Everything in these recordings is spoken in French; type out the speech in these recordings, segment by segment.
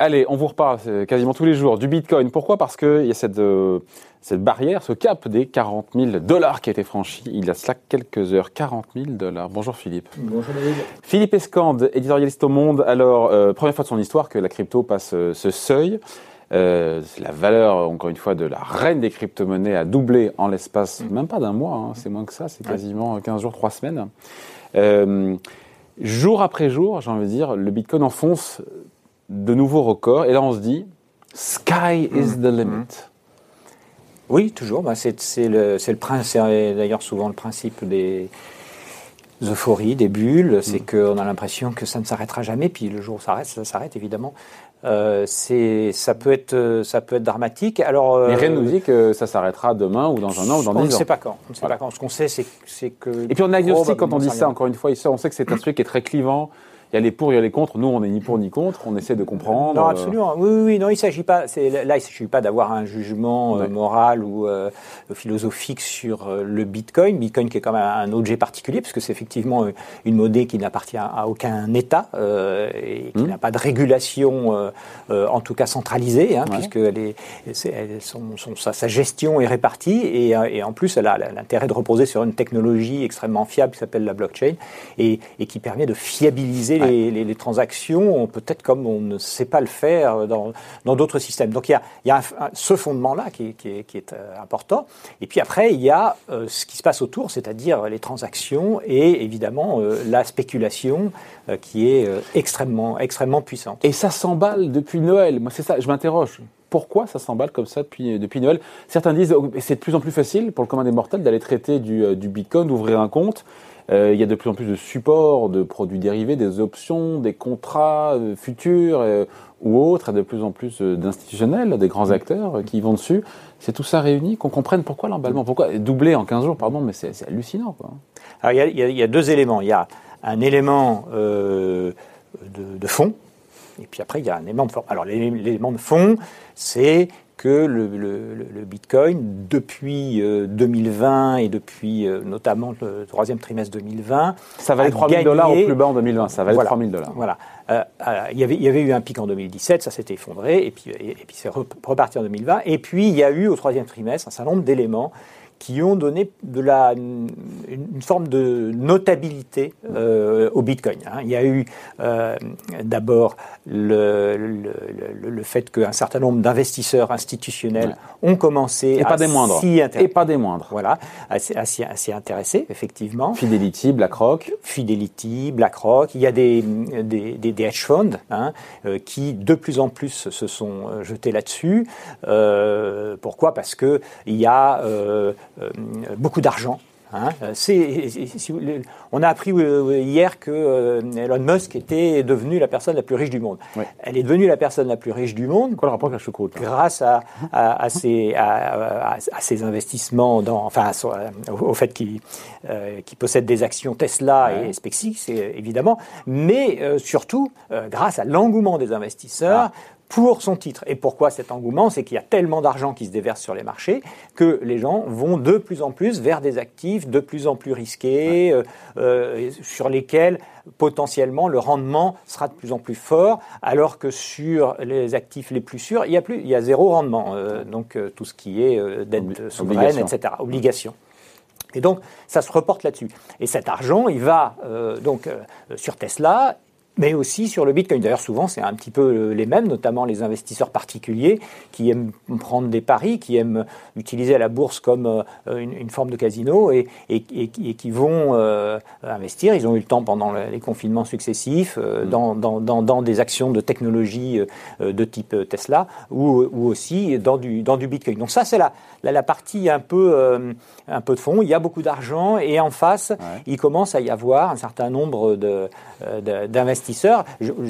Allez, on vous reparle quasiment tous les jours du Bitcoin. Pourquoi? Parce qu'il y a cette, euh, cette barrière, ce cap des 40 000 dollars qui a été franchi il y a cela quelques heures. 40 000 dollars. Bonjour Philippe. Bonjour David. Philippe Escande, éditorialiste au Monde. Alors, euh, première fois de son histoire que la crypto passe euh, ce seuil. La valeur, encore une fois, de la reine des crypto-monnaies a doublé en l'espace, mm. même pas d'un mois, hein, c'est moins que ça, c'est quasiment 15 jours, 3 semaines. jour après jour, j'ai envie de dire, le Bitcoin enfonce de nouveaux records. Et là, on se dit, sky is the limit. Mmh. Oui, toujours. Bah, c'est le, le d'ailleurs souvent le principe des euphories, des bulles. C'est mmh. qu'on a l'impression que ça ne s'arrêtera jamais. Puis le jour où ça s'arrête, ça s'arrête évidemment. Euh, ça peut être ça peut être dramatique. Alors, euh, Mais rien ne nous dit que ça s'arrêtera demain ou dans un an ou dans dix ans. On ne sait pas quand. On ne sait pas quand. Ce qu'on sait, c'est que. Et puis on a agnostique quand on dit ça. Encore une fois, on sait que c'est un sujet qui est très clivant il y a les pour, il y a les contre. Nous, on n'est ni pour ni contre. On essaie de comprendre. Non, absolument. Oui, oui, non, il s'agit pas. Là, il ne s'agit pas d'avoir un jugement euh, moral ou euh, philosophique sur euh, le Bitcoin. Bitcoin qui est quand même un objet particulier, puisque c'est effectivement une monnaie qui n'appartient à aucun État et qui hmm. n'a pas de régulation, en tout cas centralisée, hein, puisque elle est, sa, gestion est répartie et, et en plus, elle a l'intérêt de reposer sur une technologie extrêmement fiable qui s'appelle la blockchain et, et qui permet de fiabiliser les, transactions, peut-être comme on ne sait pas le faire dans d'autres systèmes. Donc il y a, ce fondement-là qui, est euh, important. Et puis après, il y a euh, ce qui se passe autour, c'est-à-dire les transactions et évidemment euh, la spéculation qui est extrêmement, extrêmement puissante. Et ça s'emballe depuis Noël. Moi, c'est ça, je m'interroge pourquoi ça s'emballe comme ça depuis, depuis Noël? Certains disent que oh, c'est de plus en plus facile pour le commun des mortels d'aller traiter du, du Bitcoin, d'ouvrir un compte. Euh, il y a de plus en plus de supports, de produits dérivés, des options, des contrats euh, futurs euh, ou autres, de plus en plus d'institutionnels, des grands acteurs qui vont dessus. C'est tout ça réuni, qu'on comprenne pourquoi l'emballement, pourquoi doubler en 15 jours, pardon, mais c'est hallucinant. Quoi. Alors il y, a, il y, a, deux éléments. Il y a un élément de, de fond, et puis après il y a un élément de forme. Alors l'élément de fond, c'est que le, le, Bitcoin, depuis 2020 euh, et depuis euh, notamment le troisième trimestre 2020, ça valait 3 000 dollars au plus bas en 2020. Ça valait voilà, 3 000 dollars. Voilà. Euh, il, y avait, il y avait eu un pic en 2017, ça s'était effondré, et puis, et, puis c'est reparti en 2020. Et puis il y a eu au troisième trimestre un certain nombre d'éléments qui ont donné de la, une, forme de notabilité euh, au Bitcoin. Hein. Il y a eu euh, d'abord le, le, le, fait qu'un certain nombre d'investisseurs institutionnels ont commencé et à pas des moindres. s'y intéresser. Et pas des moindres. Voilà, à, s'y intéresser, effectivement. Fidelity, BlackRock. Fidelity, BlackRock. Il y a des, des, des, hedge funds hein, euh, qui, de plus en plus, se sont jetés là-dessus. Euh, pourquoi? Parce qu'il y a beaucoup d'argent. Hein. on a appris euh, hier que euh, Elon Musk était devenu la personne la plus riche du monde. Elle est devenue la personne la plus riche du monde. Quoi le rapport avec la choucroute Grâce à, à, ses, à, ses, investissements, dans, enfin au, fait qu'il possède des actions Tesla et SpaceX, évidemment, mais surtout grâce à l'engouement des investisseurs. Ah pour son titre. Et pourquoi cet engouement? C'est qu'il y a tellement d'argent qui se déverse sur les marchés que les gens vont de plus en plus vers des actifs de plus en plus risqués, euh, euh, sur lesquels potentiellement le rendement sera de plus en plus fort, alors que sur les actifs les plus sûrs, il y a, plus, il y a zéro rendement. Euh, donc tout ce qui est dette souveraine, etc., obligation. Et donc, ça se reporte là-dessus. Et cet argent, il va donc sur Tesla, mais aussi sur le Bitcoin. D'ailleurs, souvent, c'est un petit peu euh, les mêmes, notamment les investisseurs particuliers qui aiment prendre des paris, qui aiment utiliser la bourse comme euh, une, forme de casino et, et, qui vont euh, investir. Ils ont eu le temps pendant les confinements successifs mm. dans, dans, dans, des actions de technologie de type Tesla ou, ou, aussi dans du, dans du Bitcoin. Donc ça, c'est la, la, partie un peu, un peu de fond. Il y a beaucoup d'argent et en face, il commence à y avoir un certain nombre d'investisseurs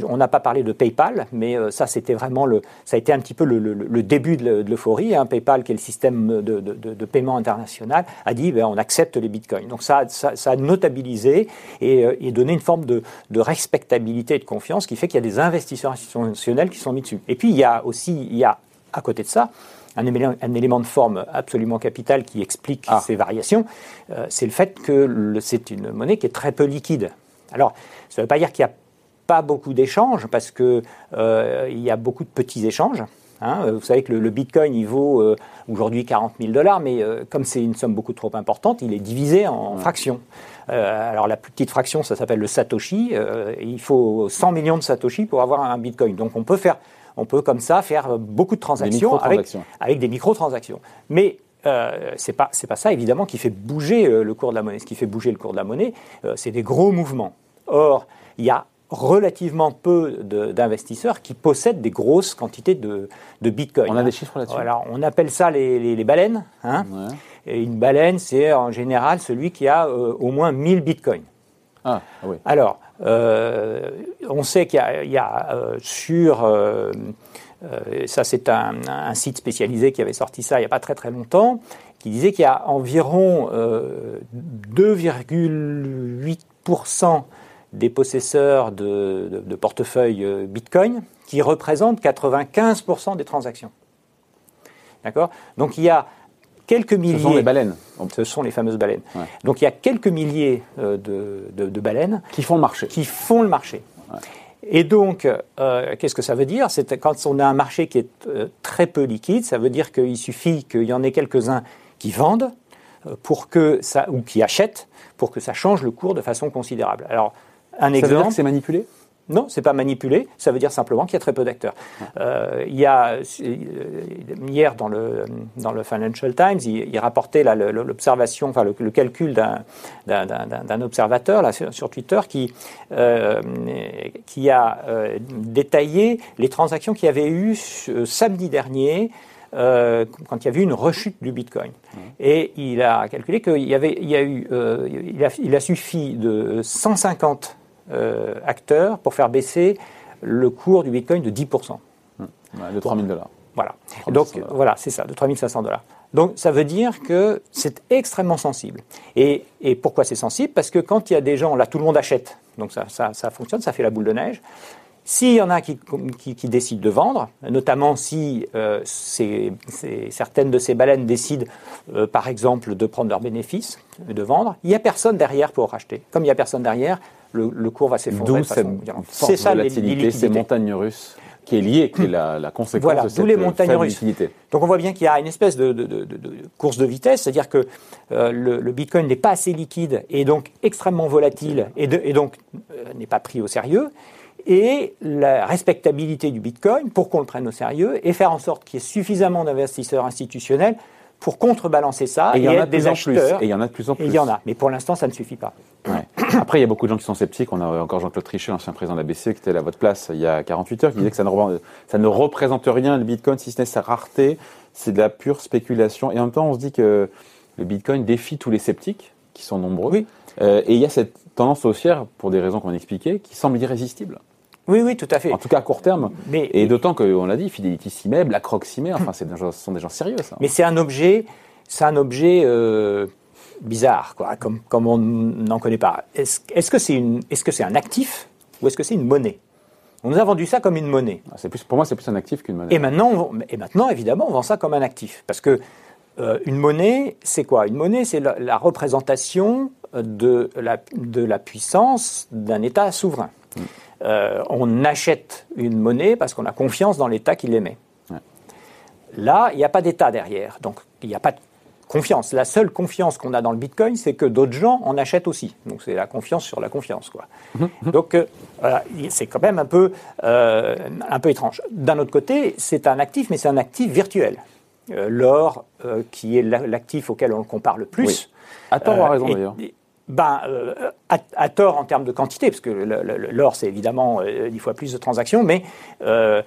on n'a pas parlé de PayPal, mais euh, ça, c'était vraiment le, ça a été un petit peu le, début de l'euphorie. Hein. PayPal, qui est le système de, paiement international, a dit ben, on accepte les bitcoins. Donc ça, ça, a notabilisé euh, et, donné une forme de, respectabilité et de confiance qui fait qu'il y a des investisseurs institutionnels qui sont mis dessus. Et puis il y a aussi, il y a à côté de ça, un élément, un élément de forme absolument capital qui explique Ah. ces variations, euh, c'est le fait que c'est une monnaie qui est très peu liquide. Alors, ça ne veut pas dire qu'il n'y a pas beaucoup d'échanges, parce que euh, il y a beaucoup de petits échanges. hein. Euh, Vous savez que le, le Bitcoin, il vaut euh, aujourd'hui 40 000 dollars, mais euh, comme c'est une somme beaucoup trop importante, il est divisé en fractions. Alors la plus petite fraction, ça s'appelle le Satoshi. Il faut 100 millions de Satoshi pour avoir un Bitcoin. Donc on peut faire, on peut comme ça faire beaucoup de transactions avec, des microtransactions. Mais euh, c'est pas c'est pas ça évidemment qui fait bouger euh, le cours de la monnaie. Ce qui fait bouger le cours de la monnaie, euh, c'est des gros mouvements. Or, il y a relativement peu d'investisseurs qui possèdent des grosses quantités de, de Bitcoin. On a des chiffres là-dessus Voilà, on appelle ça les, les- les baleines. hein. Ouais. Et une baleine, c'est en général celui qui a euh, au moins 1000 bitcoins. Ah, ah oui. Alors, euh, on sait qu'il y a, il y a, euh, sur. ça, c'est un, un site spécialisé qui avait sorti ça il n'y a pas très très longtemps, qui disait qu'il y a environ euh, 2,8% des possesseurs de, de- de portefeuilles euh, Bitcoin qui représentent 95% des transactions. D'accord? Donc il y a quelques Ce milliers. sont les baleines Ce sont les fameuses baleines. Ouais. Donc il y a quelques milliers euh, de, baleines qui font le marché. qui font le marché. Et donc, euh, qu'est-ce que ça veut dire? C'est quand on a un marché qui est euh, très peu liquide, ça veut dire qu'il suffit qu'il y en ait quelques-uns qui vendent pour que ça, ou qui achètent pour que ça change le cours de façon considérable. Alors, un Ça veut dire exemple. que c'est manipulé? Non, c'est pas manipulé. Ça veut dire simplement qu'il y a très peu d'acteurs. Euh, il y a euh, hier dans le dans le Financial Times, il, il rapportait l'observation, enfin le, le calcul d'un observateur là sur, sur Twitter qui euh, qui a euh, détaillé les transactions qu'il y avait eu samedi dernier. euh, quand il y avait eu une rechute du Bitcoin. Et il a calculé qu'il y avait, il y a eu, euh, il, a, il a suffi de 150 euh, acteurs pour faire baisser le cours du Bitcoin de 10%. Ouais, de 3000 dollars. Voilà. 3500 Donc voilà, c'est ça, de 3500 dollars. Donc ça veut dire que c'est extrêmement sensible. Et, et pourquoi c'est sensible? Parce que quand il y a des gens, là tout le monde achète, donc ça, ça, ça fonctionne, ça fait la boule de neige. S'il y en a qui, qui, qui décident de vendre, notamment si euh, ces- ces- certaines de ces baleines décident, euh, par exemple, de prendre leurs bénéfices, de vendre, il n'y a personne derrière pour racheter. Comme il n'y a personne derrière, le, le cours va s'effondrer. D'où cette forte ça volatilité, ces montagnes russes, qui est liée, qui est la, la conséquence Voilà, de cette les montagnes russes. Donc on voit bien qu'il y a une espèce de, de- de- de- de course de vitesse, c'est-à-dire que euh, le, le Bitcoin n'est pas assez liquide et donc extrêmement volatile et donc euh, n'est pas pris au sérieux. Et la respectabilité du Bitcoin, pour qu'on le prenne au sérieux, et faire en sorte qu'il y ait suffisamment d'investisseurs institutionnels pour contrebalancer ça Et il y en a de des plus en plus. acheteurs. Et il y en a de plus en plus. il y en a, mais pour l'instant ça ne suffit pas. Ouais. Après, il y a beaucoup de gens qui sont sceptiques. On a encore Jean-Claude Trichet, l'ancien président de la BCE, qui était à votre place il y a 48 heures, qui disait que ça ne, re- ça ne représente rien, le Bitcoin, si ce n'est sa rareté. C'est de la pure spéculation. Et en même temps, on se dit que le Bitcoin défie tous les sceptiques, qui sont nombreux. Oui. Euh, et il y a cette tendance haussière, pour des raisons qu'on a expliquées, qui semble irrésistible. Oui, oui, tout à fait. En tout cas, à court terme. Mais, Et d'autant qu'on l'a dit, Fidelity s'y met, BlackRock s'y met. Enfin, c'est des gens- ce sont des gens sérieux, ça. Mais c'est un objet, c'est un objet euh, bizarre, quoi, comme, comme on n'en connaît pas. Est-ce que c'est que c'est un actif ou est-ce que c'est une monnaie? On nous a vendu ça comme une monnaie. Plus, pour moi, c'est plus un actif qu'une monnaie. Et maintenant, on- et maintenant, évidemment, on vend ça comme un actif. Parce que euh, une monnaie, c'est quoi? Une monnaie, c'est la, la représentation de la, de la puissance d'un État souverain. Euh, on achète une monnaie parce qu'on a confiance dans l'État qui l'émet. Ouais. Là, il n'y a pas d'État derrière. Donc, il n'y a pas de confiance. La seule confiance qu'on a dans le Bitcoin, c'est que d'autres gens en achètent aussi. Donc, c'est la confiance sur la confiance. Quoi. Donc, euh, voilà, c'est quand même un peu, euh, un peu étrange. D'un autre côté, c'est un actif, mais c'est un actif virtuel. L'or, qui est la- l'actif auquel on le compare le plus. Oui. À tort ou à raison, d'ailleurs ben, à, tort en termes de quantité, parce que l'or, c'est évidemment euh, dix fois plus de transactions, mais euh,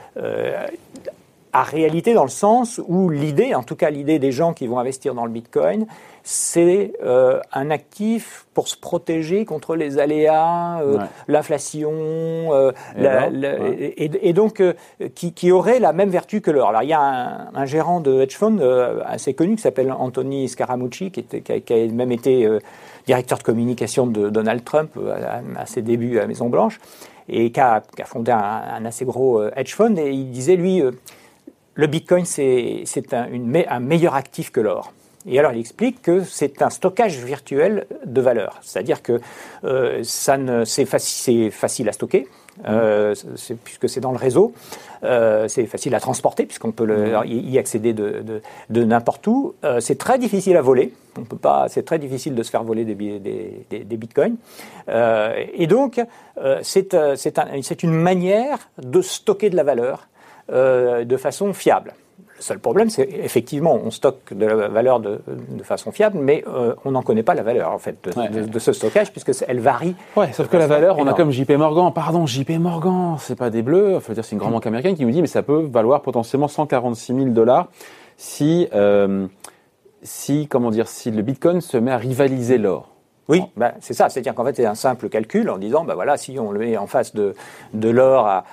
à réalité dans le sens où l'idée, en tout cas l'idée des gens qui vont investir dans le Bitcoin, c'est euh, un actif pour se protéger contre les aléas, euh, Ouais. l'inflation, euh, Et la- alors la- Ouais. et, et donc euh, qui, qui aurait la même vertu que l'or. Alors il y a un, un gérant de hedge fund euh, assez connu qui s'appelle Anthony Scaramucci, qui, était- qui a, qui a même été euh, directeur de communication de Donald Trump à, à ses débuts à Maison Blanche, et qui a, qui a fondé un, un assez gros hedge fund. Et il disait lui, euh, le Bitcoin, c'est un, un meilleur actif que l'or. Et alors, il explique que c'est un stockage virtuel de valeur. C'est-à-dire que euh, c'est facile à stocker, euh, puisque c'est dans le réseau. Euh, c'est facile à transporter, puisqu'on peut le, mmh. y accéder de, de, n'importe où. Euh, c'est très difficile à voler. On peut pas, c'est très difficile de se faire voler des, des, des, des bitcoins. et donc, c'est une manière de stocker de la valeur de façon fiable. Le seul problème, c'est effectivement, on stocke de la valeur de, façon fiable, mais euh, on n'en connaît pas la valeur en fait de, ce stockage puisque elle varie. Ouais, sauf que la valeur, on a comme JP Morgan. Pardon, JP Morgan, c'est pas des bleus. Faut dire, c'est une grande banque américaine qui nous dit, mais ça peut valoir potentiellement 146 000 dollars si, euh, si, comment dire, si le Bitcoin se met à rivaliser l'or. Oui, ben, c'est ça. C'est-à-dire qu'en fait, c'est un simple calcul en disant, ben voilà, si on le met en face de, de l'or à,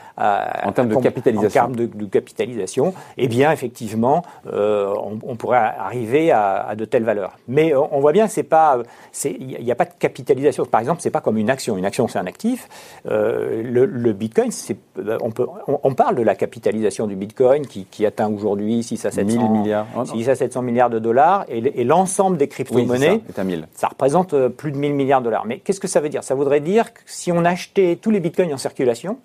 en termes de capitalisation, en termes de, capitalisation, eh bien, effectivement, euh, on, pourrait arriver à, de telles valeurs. Mais on, voit bien, c'est pas, il n'y a pas de capitalisation. Par exemple, c'est pas comme une action. Une action, c'est un actif. Euh, le, Bitcoin, c'est, on peut, on, parle de la capitalisation du Bitcoin qui, atteint aujourd'hui 6 à 700 milliards, 6 à 700 milliards de dollars, et, l'ensemble des crypto-monnaies, ça, 1000. ça représente euh, plus de 1000 milliards de dollars. Mais qu'est-ce que ça veut dire? Ça voudrait dire que si on achetait tous les bitcoins en circulation,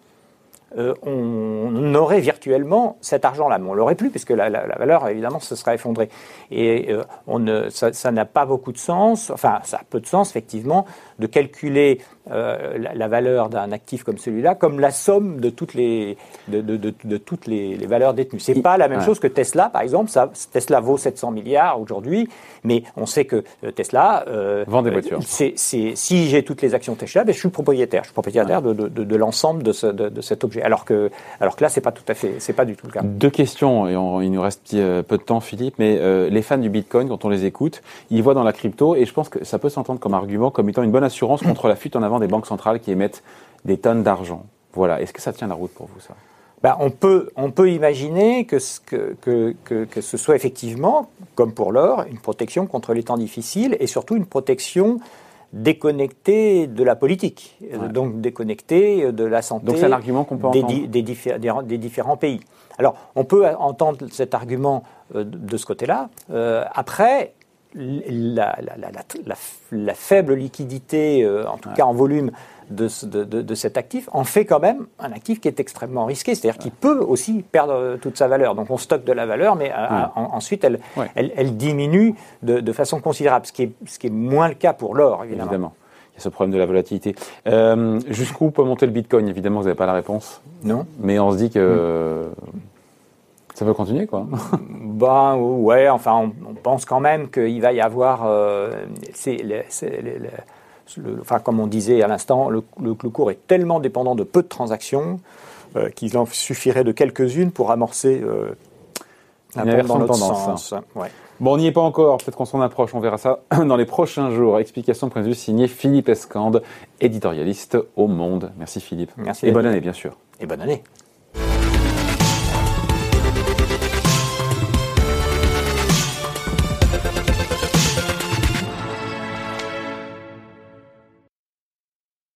euh, on aurait virtuellement cet argent-là. Mais on l'aurait plus, puisque la, valeur, évidemment, se serait effondrée. Et euh, ça n'a pas beaucoup de sens, enfin, ça a peu de sens, effectivement, de calculer euh, la, valeur d'un actif comme celui-là comme la somme de toutes les, de, de, de, toutes les, valeurs détenues. C'est pas la même chose que Tesla, par exemple. Ça, Tesla vaut 700 milliards aujourd'hui, mais on sait que Tesla vend des voitures. C'est, si j'ai toutes les actions Tesla, ben, je suis propriétaire. Je suis propriétaire de, l'ensemble de, ce, de, cet objet alors que, alors que là, c'est pas tout à fait, c'est pas du tout le cas. Deux questions, et il nous reste euh, peu de temps, Philippe, mais euh, les fans du Bitcoin, quand on les écoute, ils voient dans la crypto, et je pense que ça peut s'entendre comme argument, comme étant une bonne assurance contre la fuite en avant des banques centrales qui émettent des tonnes d'argent. Voilà. Est-ce que ça tient la route pour vous, ça? Ben, on, peut, on peut imaginer que, que, que, que, ce soit effectivement, comme pour l'or, une protection contre les temps difficiles et surtout une protection déconnecté de la politique, donc déconnecté de la santé donc l'argument qu'on peut des, des, des, différents pays. Alors, on peut entendre cet argument euh, de ce côté-là. Euh, après, la, la, la, la, faible liquidité, euh, en tout cas en volume, de, cet actif en fait quand même un actif qui est extrêmement risqué, c'est-à-dire qu'il peut aussi perdre toute sa valeur. Donc on stocke de la valeur, mais euh, ensuite elle, elle, diminue de, façon considérable, ce qui, est, ce qui est moins le cas pour l'or, évidemment. Il y a ce problème de la volatilité. Euh, jusqu'où peut monter le Bitcoin? Évidemment, vous n'avez pas la réponse. Non. Mais on se dit que ça peut continuer, quoi. ben ouais, enfin, on, pense quand même qu'il va y avoir. Euh, c'est enfin, comme on disait à l'instant, le, cours est tellement dépendant de peu de transactions euh, qu'il en suffirait de quelques-unes pour amorcer euh, un dans tendance. Sens. Bon, on n'y est pas encore, peut-être qu'on s'en approche, on verra ça dans les prochains jours. Explication de point de vue signée Philippe Escande, éditorialiste au Monde. Merci Philippe. Merci. Et bonne année, bien sûr. Et bonne année.